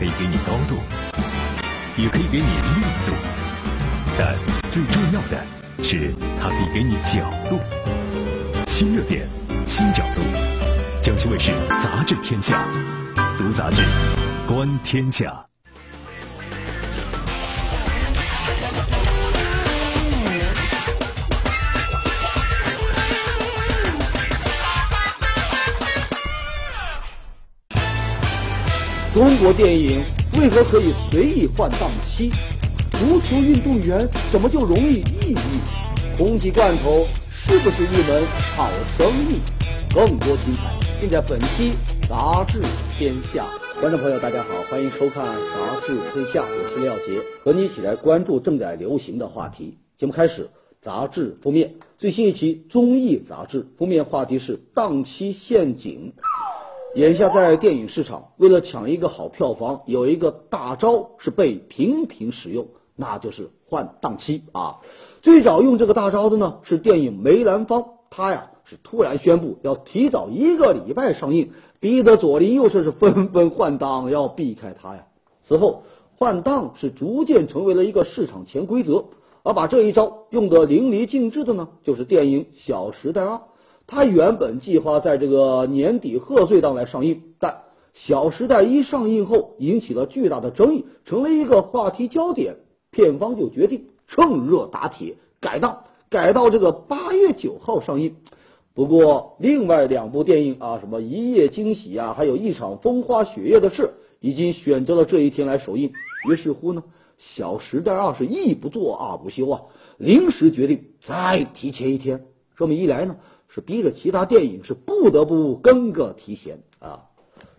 可以给你高度，也可以给你力度，但最重要的是它可以给你角度。新热点，新角度。江西卫视杂志天下，读杂志，观天下。中国电影为何可以随意换档期？足球运动员怎么就容易抑郁？空气罐头是不是一门好生意？更多精彩尽在本期《杂志天下》。观众朋友，大家好，欢迎收看《杂志天下》，我是廖杰，和你一起来关注正在流行的话题。节目开始，杂志封面，最新一期综艺杂志封面话题是档期陷阱。眼下在电影市场，为了抢一个好票房，有一个大招是被频频使用，那就是换档期啊。最早用这个大招的呢是电影《梅兰芳》，他呀是突然宣布要提早一个礼拜上映，逼得左邻右舍是纷纷换档，要避开他呀。此后换档是逐渐成为了一个市场潜规则，而把这一招用得淋漓尽致的呢，就是电影《小时代二》。他原本计划在这个年底贺岁档来上映，但《小时代》一上映后引起了巨大的争议，成了一个话题焦点。片方就决定趁热打铁，改档，改到这个八月九号上映。不过，另外两部电影啊，什么《一夜惊喜》啊，还有一场风花雪月的事，已经选择了这一天来首映。于是乎呢，《小时代二》是一不做二不休啊，临时决定再提前一天。这么一来呢？是逼着其他电影是不得不跟个提前啊，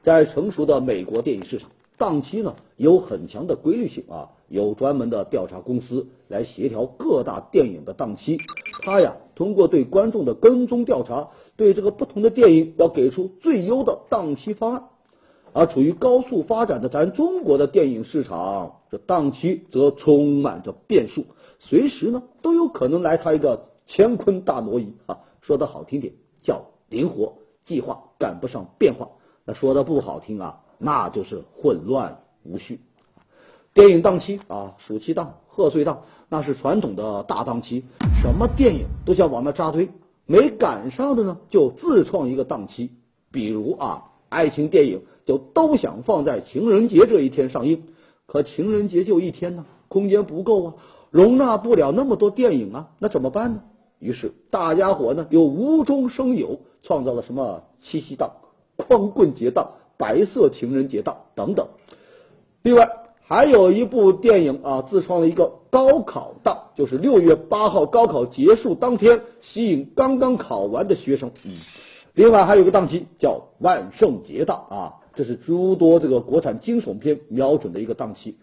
在成熟的美国电影市场，档期呢有很强的规律性啊，有专门的调查公司来协调各大电影的档期。他呀通过对观众的跟踪调查，对这个不同的电影要给出最优的档期方案。而处于高速发展的咱中国的电影市场，这档期则充满着变数，随时呢都有可能来他一个乾坤大挪移啊。说的好听点叫灵活计划赶不上变化，那说的不好听啊，那就是混乱无序。电影档期啊，暑期档、贺岁档，那是传统的大档期，什么电影都想往那扎堆，没赶上的呢就自创一个档期。比如啊，爱情电影就都想放在情人节这一天上映，可情人节就一天呢，空间不够啊，容纳不了那么多电影啊，那怎么办呢？于是大家伙呢又无中生有，创造了什么七夕档、光棍节档、白色情人节档等等。另外还有一部电影啊，自创了一个高考档，就是六月八号高考结束当天，吸引刚刚考完的学生。嗯，另外还有个档期叫万圣节档啊，这是诸多这个国产惊悚片瞄准的一个档期。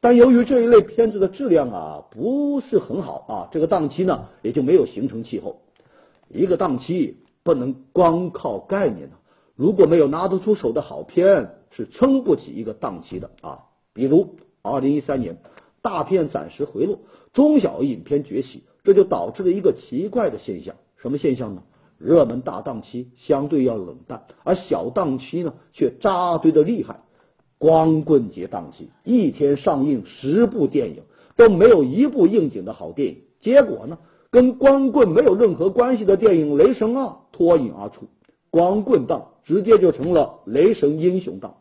但由于这一类片子的质量啊不是很好啊，这个档期呢也就没有形成气候。一个档期不能光靠概念的，如果没有拿得出手的好片，是撑不起一个档期的啊。比如二零一三年，大片暂时回落，中小影片崛起，这就导致了一个奇怪的现象。什么现象呢？热门大档期相对要冷淡，而小档期呢却扎堆的厉害。光棍节档期，一天上映十部电影，都没有一部应景的好电影。结果呢，跟光棍没有任何关系的电影《雷神二》脱颖而出，光棍档直接就成了雷神英雄档。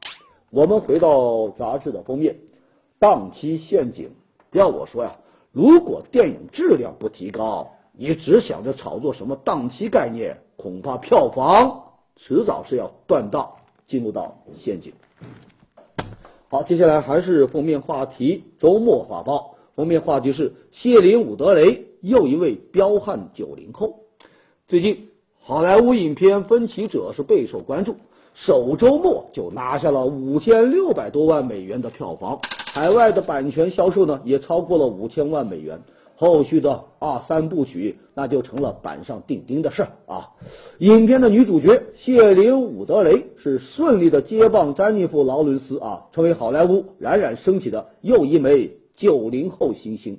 我们回到杂志的封面，档期陷阱。要我说呀，如果电影质量不提高，你只想着炒作什么档期概念，恐怕票房迟早是要断档，进入到陷阱。好，接下来还是封面话题。周末画报封面话题是谢林伍德雷，又一位彪悍九零后。最近好莱坞影片《分歧者》是备受关注，首周末就拿下了五千六百多万美元的票房，海外的版权销售呢也超过了五千万美元。后续的二三部曲那就成了板上钉钉的事儿啊！影片的女主角谢琳伍德雷是顺利的接棒詹妮弗劳伦斯啊，成为好莱坞冉冉升起的又一枚九零后新星。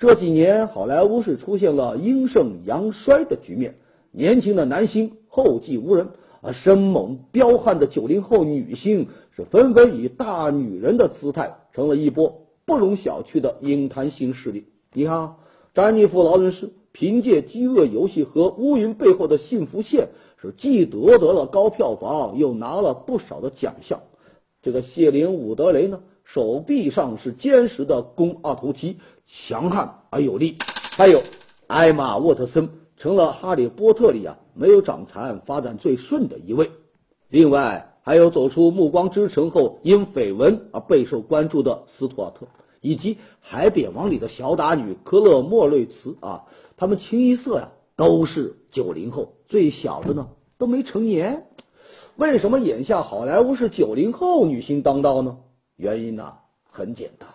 这几年好莱坞是出现了阴盛阳衰的局面，年轻的男星后继无人，啊，生猛彪悍的九零后女星是纷纷以大女人的姿态，成了一波不容小觑的影坛新势力。你看，啊，詹妮弗劳伦斯凭借《饥饿游戏》和《乌云背后的幸福线》，是既夺得了高票房，又拿了不少的奖项。这个谢琳·伍德雷呢，手臂上是坚实的肱二头肌，强悍而有力。还有艾玛·沃特森。成了《哈利波特》里啊没有长残、发展最顺的一位。另外还有走出《暮光之城》后因绯闻而备受关注的斯图尔特，以及《海扁王》里的小打女科勒莫瑞茨啊，他们清一色呀都是九零后，最小的呢都没成年。为什么眼下好莱坞是九零后女星当道呢？原因呢很简单。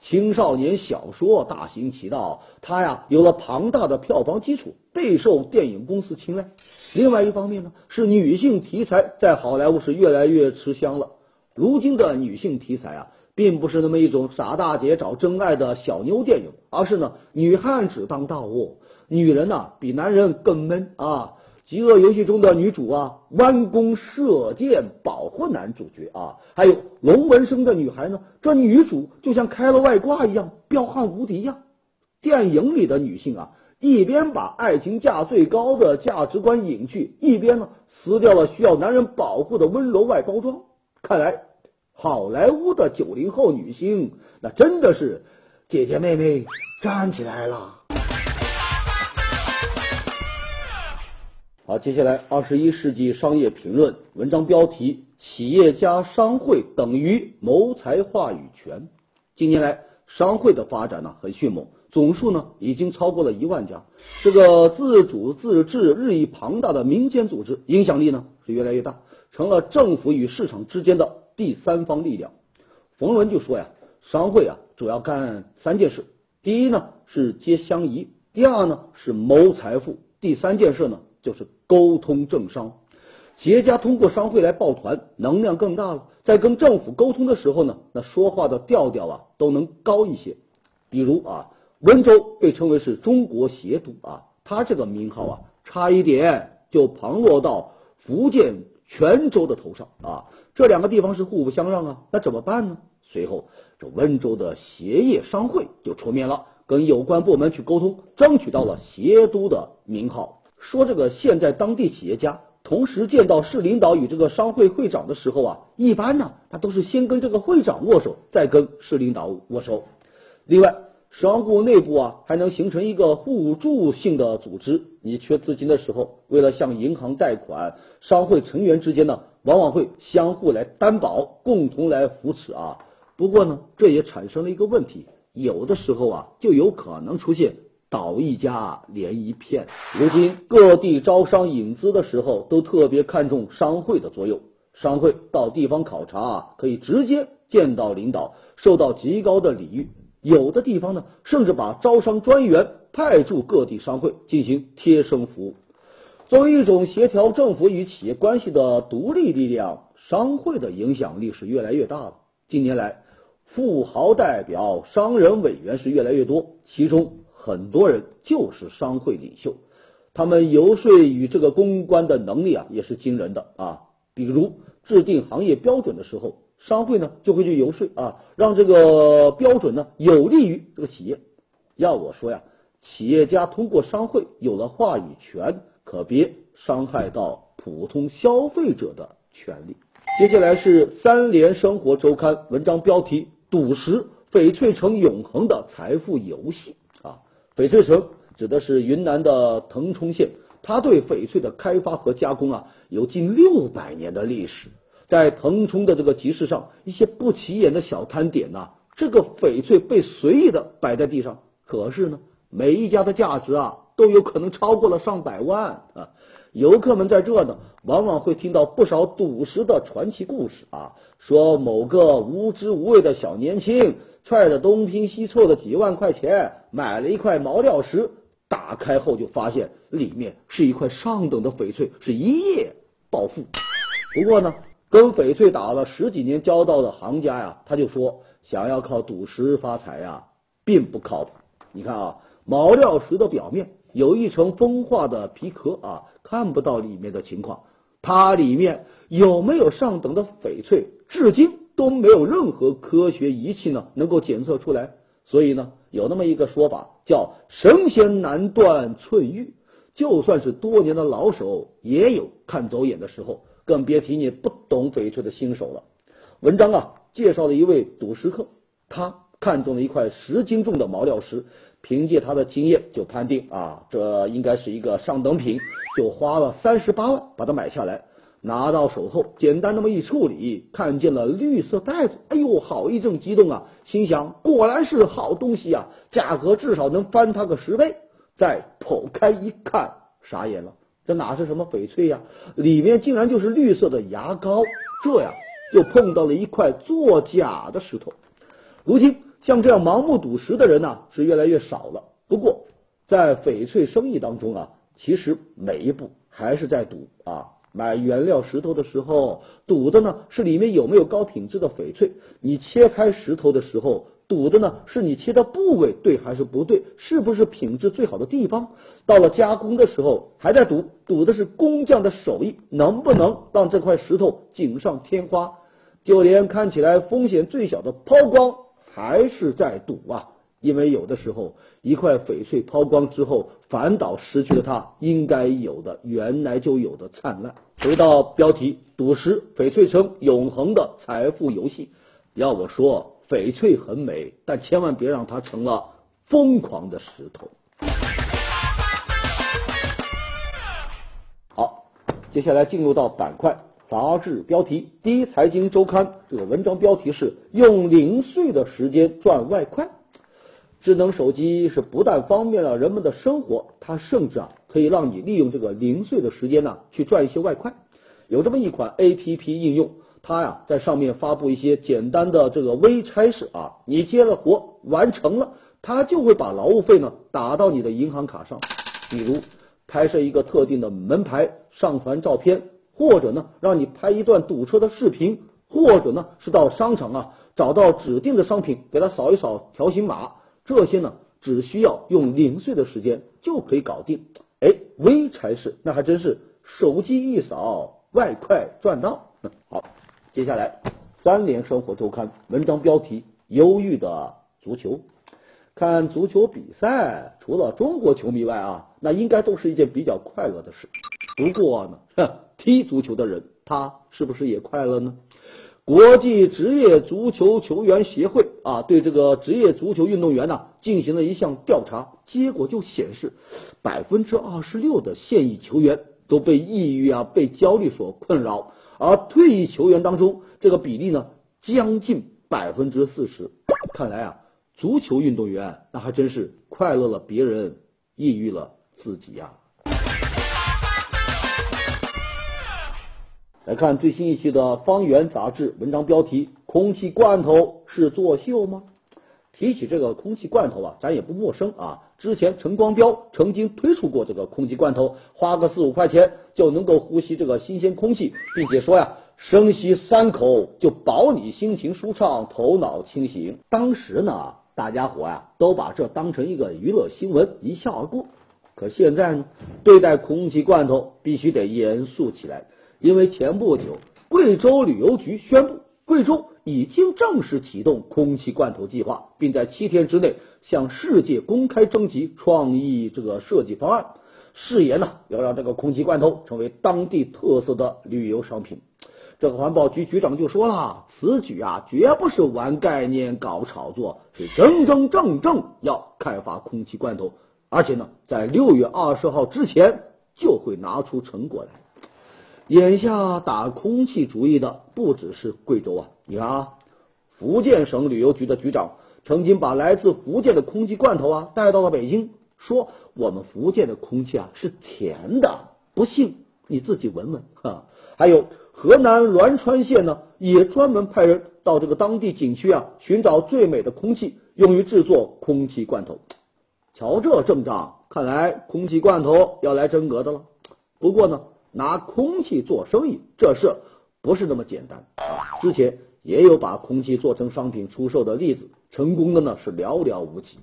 青少年小说大行其道，它呀有了庞大的票房基础，备受电影公司青睐。另外一方面呢，是女性题材在好莱坞是越来越吃香了。如今的女性题材啊，并不是那么一种傻大姐找真爱的小妞电影，而是呢女汉子当道哦，女人呐比男人更闷啊。饥饿游戏中的女主啊，弯弓射箭保护男主角啊，还有龙纹身的女孩呢，这女主就像开了外挂一样，彪悍无敌呀。电影里的女性啊，一边把爱情价最高的价值观隐去，一边呢撕掉了需要男人保护的温柔外包装。看来好莱坞的九零后女星，那真的是姐姐妹妹站起来了。好，接下来二十一世纪商业评论文章标题：企业家商会等于谋财话语权。近年来，商会的发展呢很迅猛，总数呢已经超过了一万家。这个自主自治日益庞大的民间组织，影响力呢是越来越大，成了政府与市场之间的第三方力量。冯仑就说呀，商会啊主要干三件事：第一呢是接乡谊，第二呢是谋财富，第三件事呢。就是沟通政商，企业家通过商会来抱团，能量更大了。在跟政府沟通的时候呢，那说话的调调啊都能高一些。比如啊，温州被称为是中国协都啊，他这个名号啊，差一点就旁落到福建泉州的头上啊。这两个地方是互不相让啊，那怎么办呢？随后这温州的鞋业商会就出面了，跟有关部门去沟通，争取到了鞋都的名号。说这个现在当地企业家同时见到市领导与这个商会会长的时候啊，一般呢他都是先跟这个会长握手，再跟市领导握手。另外，商户内部啊还能形成一个互助性的组织。你缺资金的时候，为了向银行贷款，商会成员之间呢往往会相互来担保，共同来扶持啊。不过呢，这也产生了一个问题，有的时候啊就有可能出现。倒一家连一片。如今各地招商引资的时候，都特别看重商会的作用。商会到地方考察啊，可以直接见到领导，受到极高的礼遇。有的地方呢，甚至把招商专员派驻各地商会进行贴身服务。作为一种协调政府与企业关系的独立力量，商会的影响力是越来越大了。近年来，富豪代表、商人委员是越来越多，其中。很多人就是商会领袖，他们游说与这个公关的能力啊也是惊人的啊。比如制定行业标准的时候，商会呢就会去游说啊，让这个标准呢有利于这个企业。要我说呀，企业家通过商会有了话语权，可别伤害到普通消费者的权利。接下来是三联生活周刊文章标题：赌石翡翠城永恒的财富游戏。啊翡翠城指的是云南的腾冲县，它对翡翠的开发和加工啊有近六百年的历史。在腾冲的这个集市上，一些不起眼的小摊点呐，这个翡翠被随意的摆在地上，可是呢，每一家的价值啊都有可能超过了上百万啊。游客们在这呢，往往会听到不少赌石的传奇故事啊，说某个无知无畏的小年轻。揣着东拼西凑的几万块钱买了一块毛料石，打开后就发现里面是一块上等的翡翠，是一夜暴富。不过呢，跟翡翠打了十几年交道的行家呀，他就说想要靠赌石发财呀，并不靠谱。你看啊，毛料石的表面有一层风化的皮壳啊，看不到里面的情况。它里面有没有上等的翡翠，至今都没有任何科学仪器呢能够检测出来。所以呢，有那么一个说法叫“神仙难断寸玉”，就算是多年的老手，也有看走眼的时候，更别提你不懂翡翠的新手了。文章啊，介绍了一位赌石客，他看中了一块十斤重的毛料石，凭借他的经验就判定啊，这应该是一个上等品，就花了三十八万把它买下来。拿到手后，简单那么一处理，看见了绿色袋子，哎呦，好一阵激动啊！心想，果然是好东西啊，价格至少能翻它个十倍。再剖开一看，傻眼了，这哪是什么翡翠呀？里面竟然就是绿色的牙膏。这样又碰到了一块作假的石头。如今，像这样盲目赌石的人呢，是越来越少了。不过，在翡翠生意当中啊，其实每一步还是在赌啊。买原料石头的时候，赌的呢是里面有没有高品质的翡翠；你切开石头的时候，赌的呢是你切的部位对还是不对，是不是品质最好的地方。到了加工的时候，还在赌，赌的是工匠的手艺能不能让这块石头锦上添花。就连看起来风险最小的抛光，还是在赌啊。因为有的时候，一块翡翠抛光之后，反倒失去了它应该有的、原来就有的灿烂。回到标题，赌石翡翠城永恒的财富游戏。要我说，翡翠很美，但千万别让它成了疯狂的石头。好，接下来进入到板块杂志标题，第一财经周刊这个文章标题是用零碎的时间赚外快。智能手机是不但方便了人们的生活，它甚至啊可以让你利用这个零碎的时间呢去赚一些外快。有这么一款 A P P 应用，它呀在上面发布一些简单的这个微差事啊，你接了活完成了，它就会把劳务费呢打到你的银行卡上。比如拍摄一个特定的门牌，上传照片，或者呢让你拍一段堵车的视频，或者呢是到商场啊找到指定的商品，给它扫一扫条形码。这些呢，只需要用零碎的时间就可以搞定。哎，微差事那还真是手机一扫，外快赚到。好，接下来三联生活周刊文章标题：忧郁的足球。看足球比赛，除了中国球迷外啊，那应该都是一件比较快乐的事。不过呢，哼踢足球的人他是不是也快乐呢？国际职业足球球员协会啊，对这个职业足球运动员呢进行了一项调查，结果就显示，百分之二十六的现役球员都被抑郁啊、被焦虑所困扰，而退役球员当中，这个比例呢将近百分之四十。看来啊，足球运动员那还真是快乐了别人，抑郁了自己呀。来看最新一期的《方圆》杂志文章标题：空气罐头是作秀吗？提起这个空气罐头啊，咱也不陌生啊。之前陈光标曾经推出过这个空气罐头，花个四五块钱就能够呼吸这个新鲜空气，并且说呀，深吸三口就保你心情舒畅、头脑清醒。当时呢，大家伙呀都把这当成一个娱乐新闻，一笑而过。可现在呢，对待空气罐头必须得严肃起来。因为前不久，贵州旅游局宣布，贵州已经正式启动空气罐头计划，并在七天之内向世界公开征集创意这个设计方案，誓言呢要让这个空气罐头成为当地特色的旅游商品。这个环保局局长就说了，此举啊绝不是玩概念、搞炒作，是真真正正要开发空气罐头，而且呢，在六月二十号之前就会拿出成果来。眼下打空气主意的不只是贵州啊！你看啊，福建省旅游局的局长曾经把来自福建的空气罐头啊带到了北京，说我们福建的空气啊是甜的，不信你自己闻闻哈。还有河南栾川县呢，也专门派人到这个当地景区啊寻找最美的空气，用于制作空气罐头。瞧这阵仗，看来空气罐头要来真格的了。不过呢。拿空气做生意，这事不是那么简单啊！之前也有把空气做成商品出售的例子，成功的呢是寥寥无几。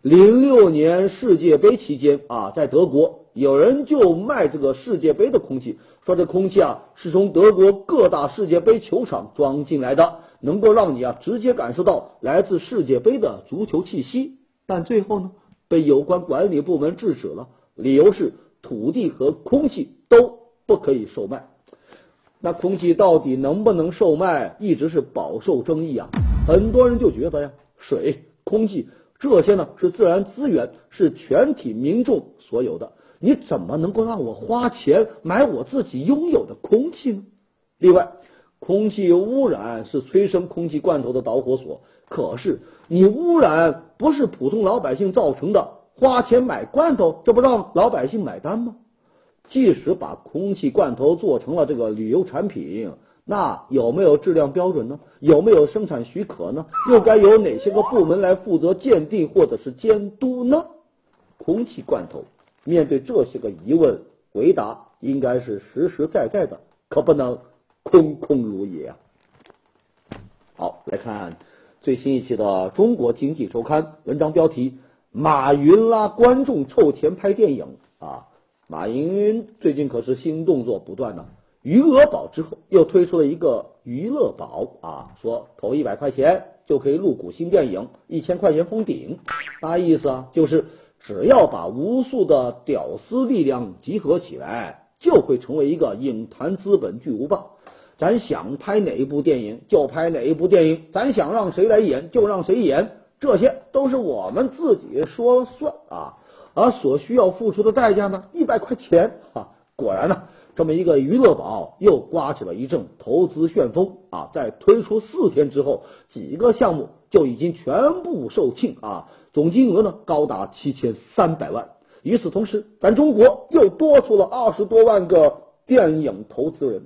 零六年世界杯期间啊，在德国有人就卖这个世界杯的空气，说这空气啊是从德国各大世界杯球场装进来的，能够让你啊直接感受到来自世界杯的足球气息。但最后呢，被有关管理部门制止了，理由是土地和空气都不可以售卖。那空气到底能不能售卖，一直是饱受争议啊。很多人就觉得呀，水、空气这些呢是自然资源，是全体民众所有的，你怎么能够让我花钱买我自己拥有的空气呢？另外，空气污染是催生空气罐头的导火索，可是你污染不是普通老百姓造成的，花钱买罐头，这不让老百姓买单吗？即使把空气罐头做成了这个旅游产品，那有没有质量标准呢？有没有生产许可呢？又该由哪些个部门来负责鉴定或者是监督呢？空气罐头面对这些个疑问，回答应该是实实在在的，可不能空空如也啊！好，来看最新一期的《中国经济周刊》文章标题：马云拉观众凑钱拍电影啊。马云最近可是新动作不断呢，余额宝之后又推出了一个娱乐宝啊，说投一百块钱就可以入股新电影，一千块钱封顶，啥意思啊？就是只要把无数的屌丝力量集合起来，就会成为一个影坛资本巨无霸。咱想拍哪一部电影就拍哪一部电影，咱想让谁来演就让谁演，这些都是我们自己说了算啊。而所需要付出的代价呢？一百块钱啊！果然呢，这么一个娱乐宝又刮起了一阵投资旋风啊！在推出四天之后，几个项目就已经全部售罄啊！总金额呢高达七千三百万。与此同时，咱中国又多出了二十多万个电影投资人。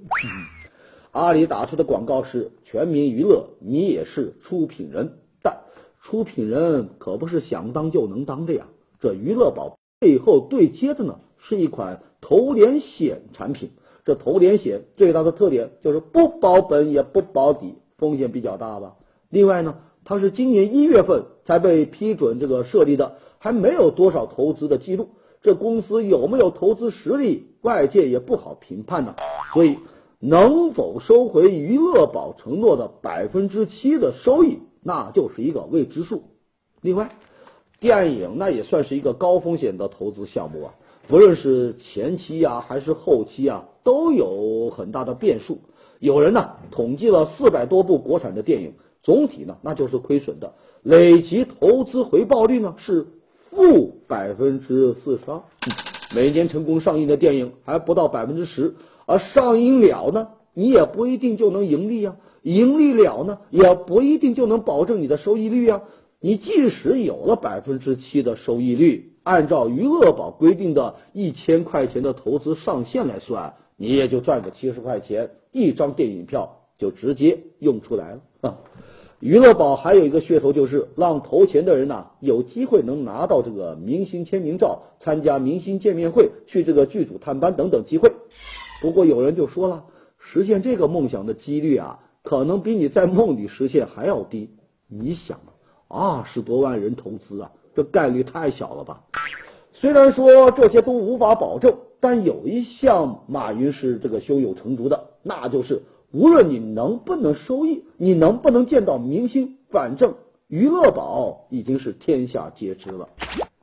阿里打出的广告是“全民娱乐，你也是出品人”，但出品人可不是想当就能当的呀。这娱乐宝背后对接的呢，是一款投连险产品。这投连险最大的特点就是不保本也不保底，风险比较大吧。另外呢，它是今年一月份才被批准这个设立的，还没有多少投资的记录。这公司有没有投资实力，外界也不好评判呢。所以，能否收回娱乐宝承诺的百分之七的收益，那就是一个未知数。另外。电影那也算是一个高风险的投资项目啊，不论是前期啊还是后期啊，都有很大的变数。有人呢统计了四百多部国产的电影，总体呢那就是亏损的，累计投资回报率呢是负百分之四十二。每年成功上映的电影还不到百分之十，而上映了呢，你也不一定就能盈利呀，盈利了呢，也不一定就能保证你的收益率呀。你即使有了百分之七的收益率，按照余额宝规定的一千块钱的投资上限来算，你也就赚个七十块钱，一张电影票就直接用出来了。余乐宝还有一个噱头，就是让投钱的人呐有机会能拿到这个明星签名照、参加明星见面会、去这个剧组探班等等机会。不过有人就说了，实现这个梦想的几率啊，可能比你在梦里实现还要低。你想？二十多万人投资啊，这概率太小了吧？虽然说这些都无法保证，但有一项马云是这个胸有成竹的，那就是无论你能不能收益，你能不能见到明星，反正娱乐宝已经是天下皆知了。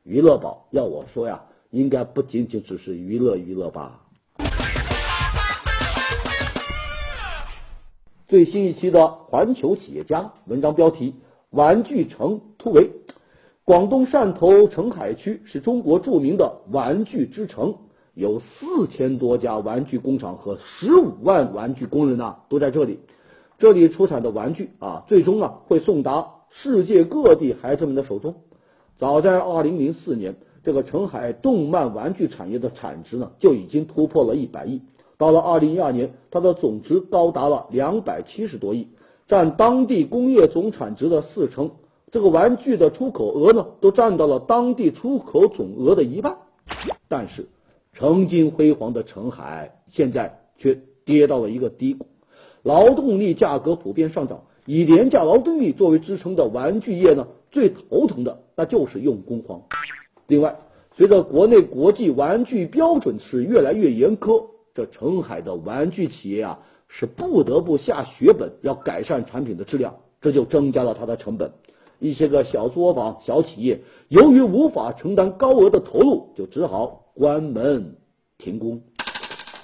娱乐宝要我说呀，应该不仅仅只是娱乐娱乐吧。最新一期的《环球企业家》文章标题。玩具城突围，广东汕头澄海区是中国著名的玩具之城，有四千多家玩具工厂和十五万玩具工人呢，都在这里。这里出产的玩具啊，最终啊会送达世界各地孩子们的手中。早在二零零四年，这个澄海动漫玩具产业的产值呢就已经突破了一百亿，到了二零一二年，它的总值高达了两百七十多亿。占当地工业总产值的四成，这个玩具的出口额呢，都占到了当地出口总额的一半。但是，曾经辉煌的澄海，现在却跌到了一个低谷。劳动力价格普遍上涨，以廉价劳动力作为支撑的玩具业呢，最头疼的那就是用工荒。另外，随着国内国际玩具标准是越来越严苛，这澄海的玩具企业啊是不得不下血本要改善产品的质量，这就增加了它的成本。一些个小作坊、小企业由于无法承担高额的投入，就只好关门停工。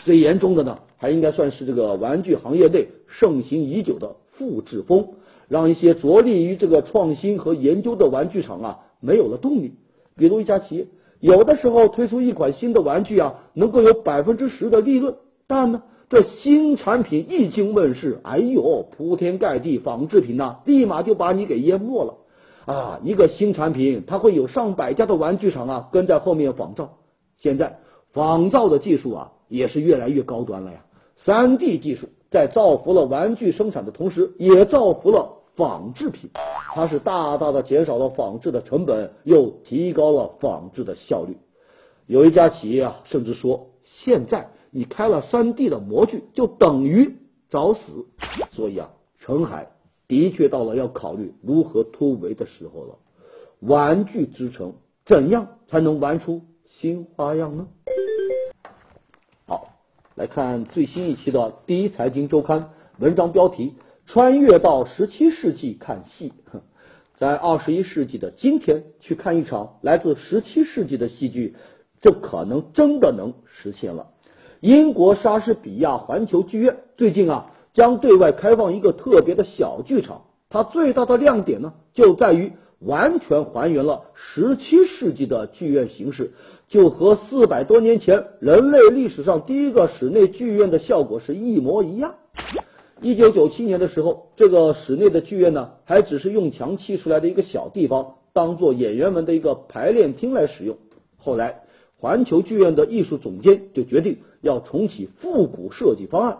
最严重的呢，还应该算是这个玩具行业内盛行已久的复制风，让一些着力于这个创新和研究的玩具厂啊没有了动力。比如一家企业。有的时候推出一款新的玩具啊，能够有百分之十的利润，但呢，这新产品一经问世，哎呦，铺天盖地仿制品呐，立马就把你给淹没了啊！一个新产品，它会有上百家的玩具厂啊跟在后面仿造。现在仿造的技术啊也是越来越高端了呀，三 D 技术在造福了玩具生产的同时，也造福了。仿制品，它是大大的减少了仿制的成本，又提高了仿制的效率。有一家企业啊，甚至说，现在你开了三 D 的模具，就等于找死。所以啊，澄海的确到了要考虑如何突围的时候了。玩具之城，怎样才能玩出新花样呢？好，来看最新一期的《第一财经周刊》文章标题。穿越到十七世纪看戏，在二十一世纪的今天去看一场来自十七世纪的戏剧，这可能真的能实现了。英国莎士比亚环球剧院最近啊，将对外开放一个特别的小剧场，它最大的亮点呢，就在于完全还原了十七世纪的剧院形式，就和四百多年前人类历史上第一个室内剧院的效果是一模一样。一九九七年的时候，这个室内的剧院呢，还只是用墙砌出来的一个小地方，当做演员们的一个排练厅来使用。后来，环球剧院的艺术总监就决定要重启复古设计方案。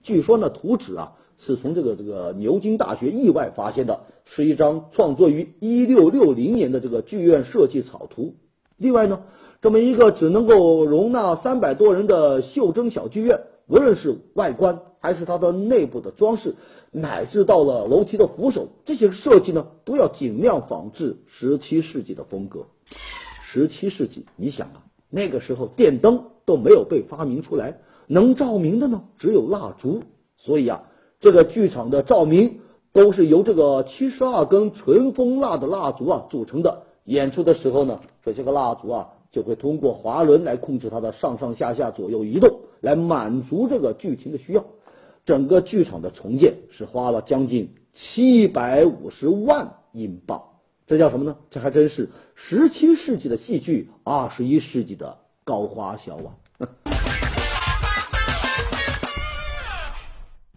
据说呢，图纸啊是从这个这个牛津大学意外发现的，是一张创作于一六六零年的这个剧院设计草图。另外呢，这么一个只能够容纳三百多人的袖珍小剧院。无论是外观还是它的内部的装饰，乃至到了楼梯的扶手，这些设计呢，都要尽量仿制十七世纪的风格。十七世纪，你想啊，那个时候电灯都没有被发明出来，能照明的呢，只有蜡烛。所以啊，这个剧场的照明都是由这个七十二根纯蜂蜡的蜡烛啊组成的。演出的时候呢，这些个蜡烛啊。就会通过滑轮来控制它的上上下下左右移动，来满足这个剧情的需要。整个剧场的重建是花了将近七百五十万英镑，这叫什么呢？这还真是十七世纪的戏剧，二十一世纪的高花销啊！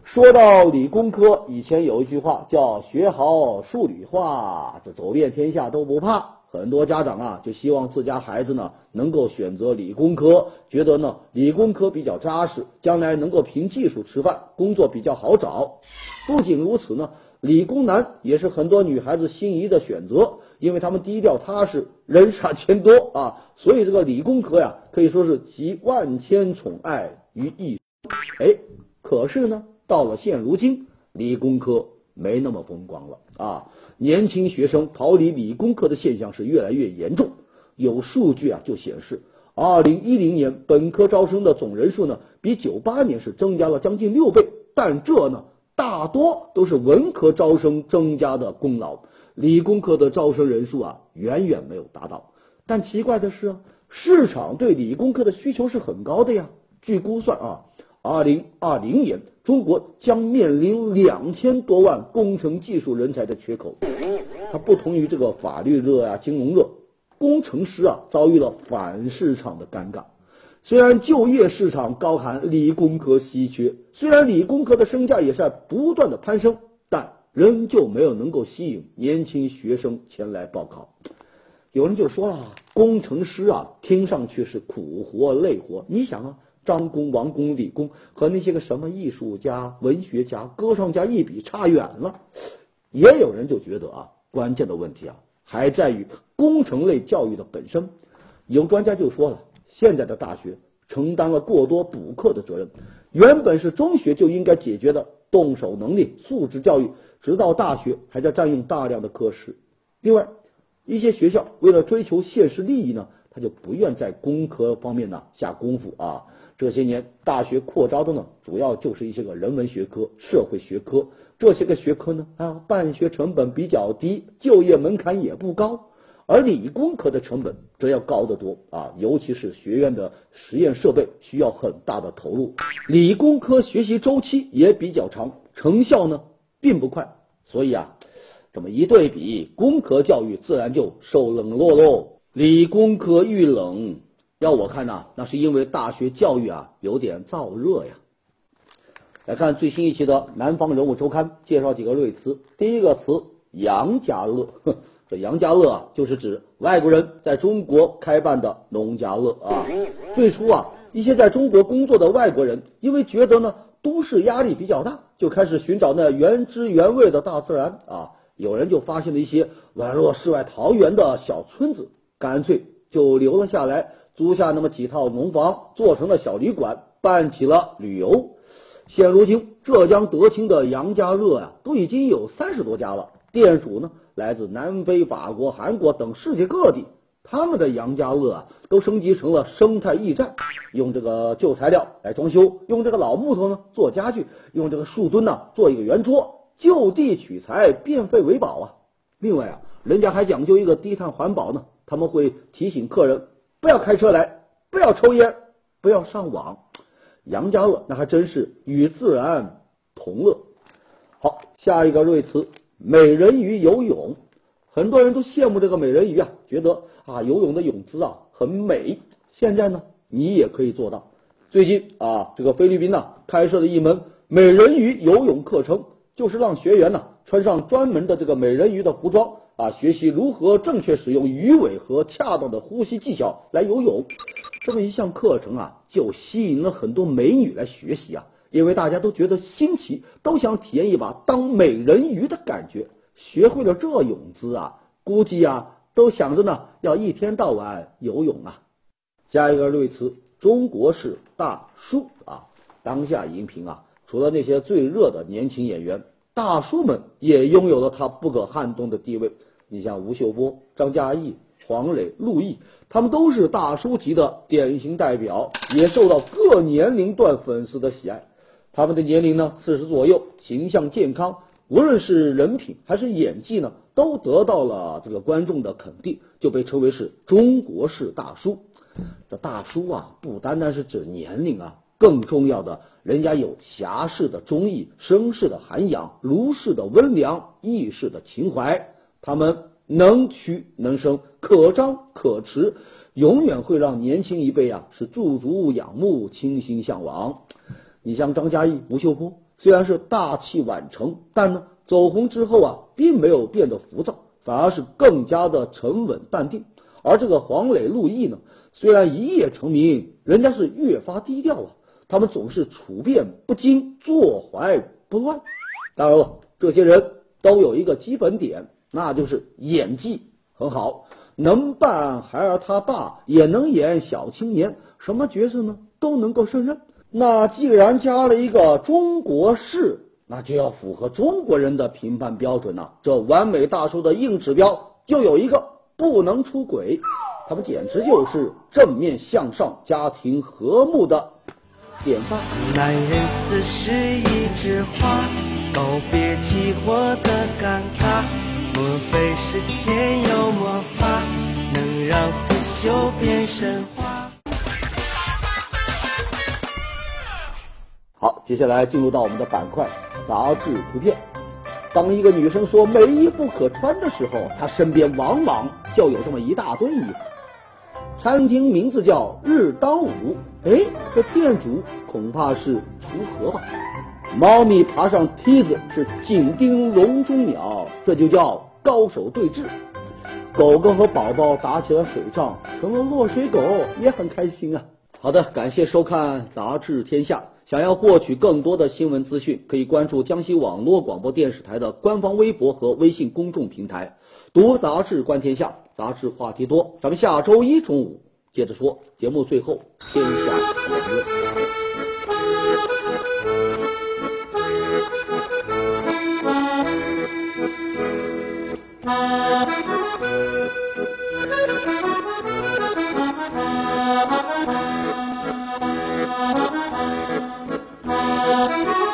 说到理工科，以前有一句话叫“学好数理化，这走遍天下都不怕”。很多家长啊，就希望自家孩子呢能够选择理工科，觉得呢理工科比较扎实，将来能够凭技术吃饭，工作比较好找。不仅如此呢，理工男也是很多女孩子心仪的选择，因为他们低调踏实，人傻钱多啊，所以这个理工科呀可以说是集万千宠爱于一。哎，可是呢，到了现如今，理工科没那么风光了啊。年轻学生逃离理工科的现象是越来越严重。有数据啊，就显示，二零一零年本科招生的总人数呢，比九八年是增加了将近六倍。但这呢，大多都是文科招生增加的功劳，理工科的招生人数啊，远远没有达到。但奇怪的是啊，市场对理工科的需求是很高的呀。据估算啊。二零二零年，中国将面临两千多万工程技术人才的缺口。它不同于这个法律热啊、金融热，工程师啊遭遇了反市场的尴尬。虽然就业市场高喊理工科稀缺，虽然理工科的身价也是在不断的攀升，但仍旧没有能够吸引年轻学生前来报考。有人就说了，工程师啊，听上去是苦活累活。你想啊。张工、王工、李工和那些个什么艺术家、文学家、歌唱家一比，差远了。也有人就觉得啊，关键的问题啊，还在于工程类教育的本身。有专家就说了，现在的大学承担了过多补课的责任，原本是中学就应该解决的动手能力、素质教育，直到大学还在占用大量的课时。另外，一些学校为了追求现实利益呢。他就不愿在工科方面呢下功夫啊。这些年大学扩招的呢，主要就是一些个人文学科、社会学科这些个学科呢，啊，办学成本比较低，就业门槛也不高。而理工科的成本则要高得多啊，尤其是学院的实验设备需要很大的投入，理工科学习周期也比较长，成效呢并不快。所以啊，这么一对比，工科教育自然就受冷落喽。理工科遇冷，要我看呐，那是因为大学教育啊有点燥热呀。来看最新一期的《南方人物周刊》，介绍几个瑞词。第一个词“杨家乐”。这杨家乐啊，就是指外国人在中国开办的农家乐啊。最初啊，一些在中国工作的外国人，因为觉得呢都市压力比较大，就开始寻找那原汁原味的大自然啊。有人就发现了一些宛若世外桃源的小村子，干脆就留了下来，租下那么几套农房，做成了小旅馆，办起了旅游。现如今，浙江德清的杨家乐啊，都已经有三十多家了，店主呢。来自南非、法国、韩国等世界各地，他们的杨家乐啊，都升级成了生态驿站，用这个旧材料来装修，用这个老木头呢做家具，用这个树墩呢做一个圆桌，就地取材，变废为宝啊。另外啊，人家还讲究一个低碳环保呢，他们会提醒客人不要开车来，不要抽烟，不要上网。杨家乐那还真是与自然同乐。好，下一个瑞词。美人鱼游泳，很多人都羡慕这个美人鱼啊，觉得啊游泳的泳姿啊很美。现在呢，你也可以做到。最近啊，这个菲律宾呢开设了一门美人鱼游泳课程，就是让学员呢穿上专门的这个美人鱼的服装啊，学习如何正确使用鱼尾和恰当的呼吸技巧来游泳。这么一项课程啊，就吸引了很多美女来学习啊。因为大家都觉得新奇，都想体验一把当美人鱼的感觉。学会了这泳姿啊，估计啊都想着呢，要一天到晚游泳啊。下一个瑞词，中国式大叔啊。当下荧屏啊，除了那些最热的年轻演员，大叔们也拥有了他不可撼动的地位。你像吴秀波、张嘉译。黄磊、陆毅，他们都是大叔级的典型代表，也受到各年龄段粉丝的喜爱。他们的年龄呢，四十左右，形象健康，无论是人品还是演技呢，都得到了这个观众的肯定，就被称为是中国式大叔。这大叔啊，不单单是指年龄啊，更重要的，人家有侠士的忠义，绅士的涵养，儒士的温良，义士的情怀。他们能屈能伸，可张可弛，永远会让年轻一辈啊是驻足仰慕，倾心向往。你像张嘉译、吴秀波，虽然是大器晚成，但呢，走红之后啊，并没有变得浮躁，反而是更加的沉稳淡定。而这个黄磊、陆毅呢，虽然一夜成名，人家是越发低调啊。他们总是处变不惊，坐怀不乱。当然了，这些人都有一个基本点，那就是演技很好，能扮孩儿他爸，也能演小青年，什么角色呢都能够胜任。那既然加了一个中国式，那就要符合中国人的评判标准了。这完美大叔的硬指标就有一个，不能出轨。他们简直就是正面向上、家庭和睦的典范。男人此时一枝花，告别起火的尴尬。莫非是天有魔法，能让腐朽变神话？好，接下来进入到我们的板块杂志图片。当一个女生说没衣服可穿的时候，她身边往往就有这么一大堆衣服。餐厅名字叫日当午，哎，这店主恐怕是锄禾吧？猫咪爬上梯子是紧盯笼中鸟，这就叫高手对峙。狗狗和宝宝打起了水仗，成了落水狗，也很开心啊。好的，感谢收看杂志天下。想要获取更多的新闻资讯可以关注江西网络广播电视台的官方微博和微信公众平台。读杂志观天下杂志话题多。咱们下周一中午接着说。节目最后天下言论 Thank you.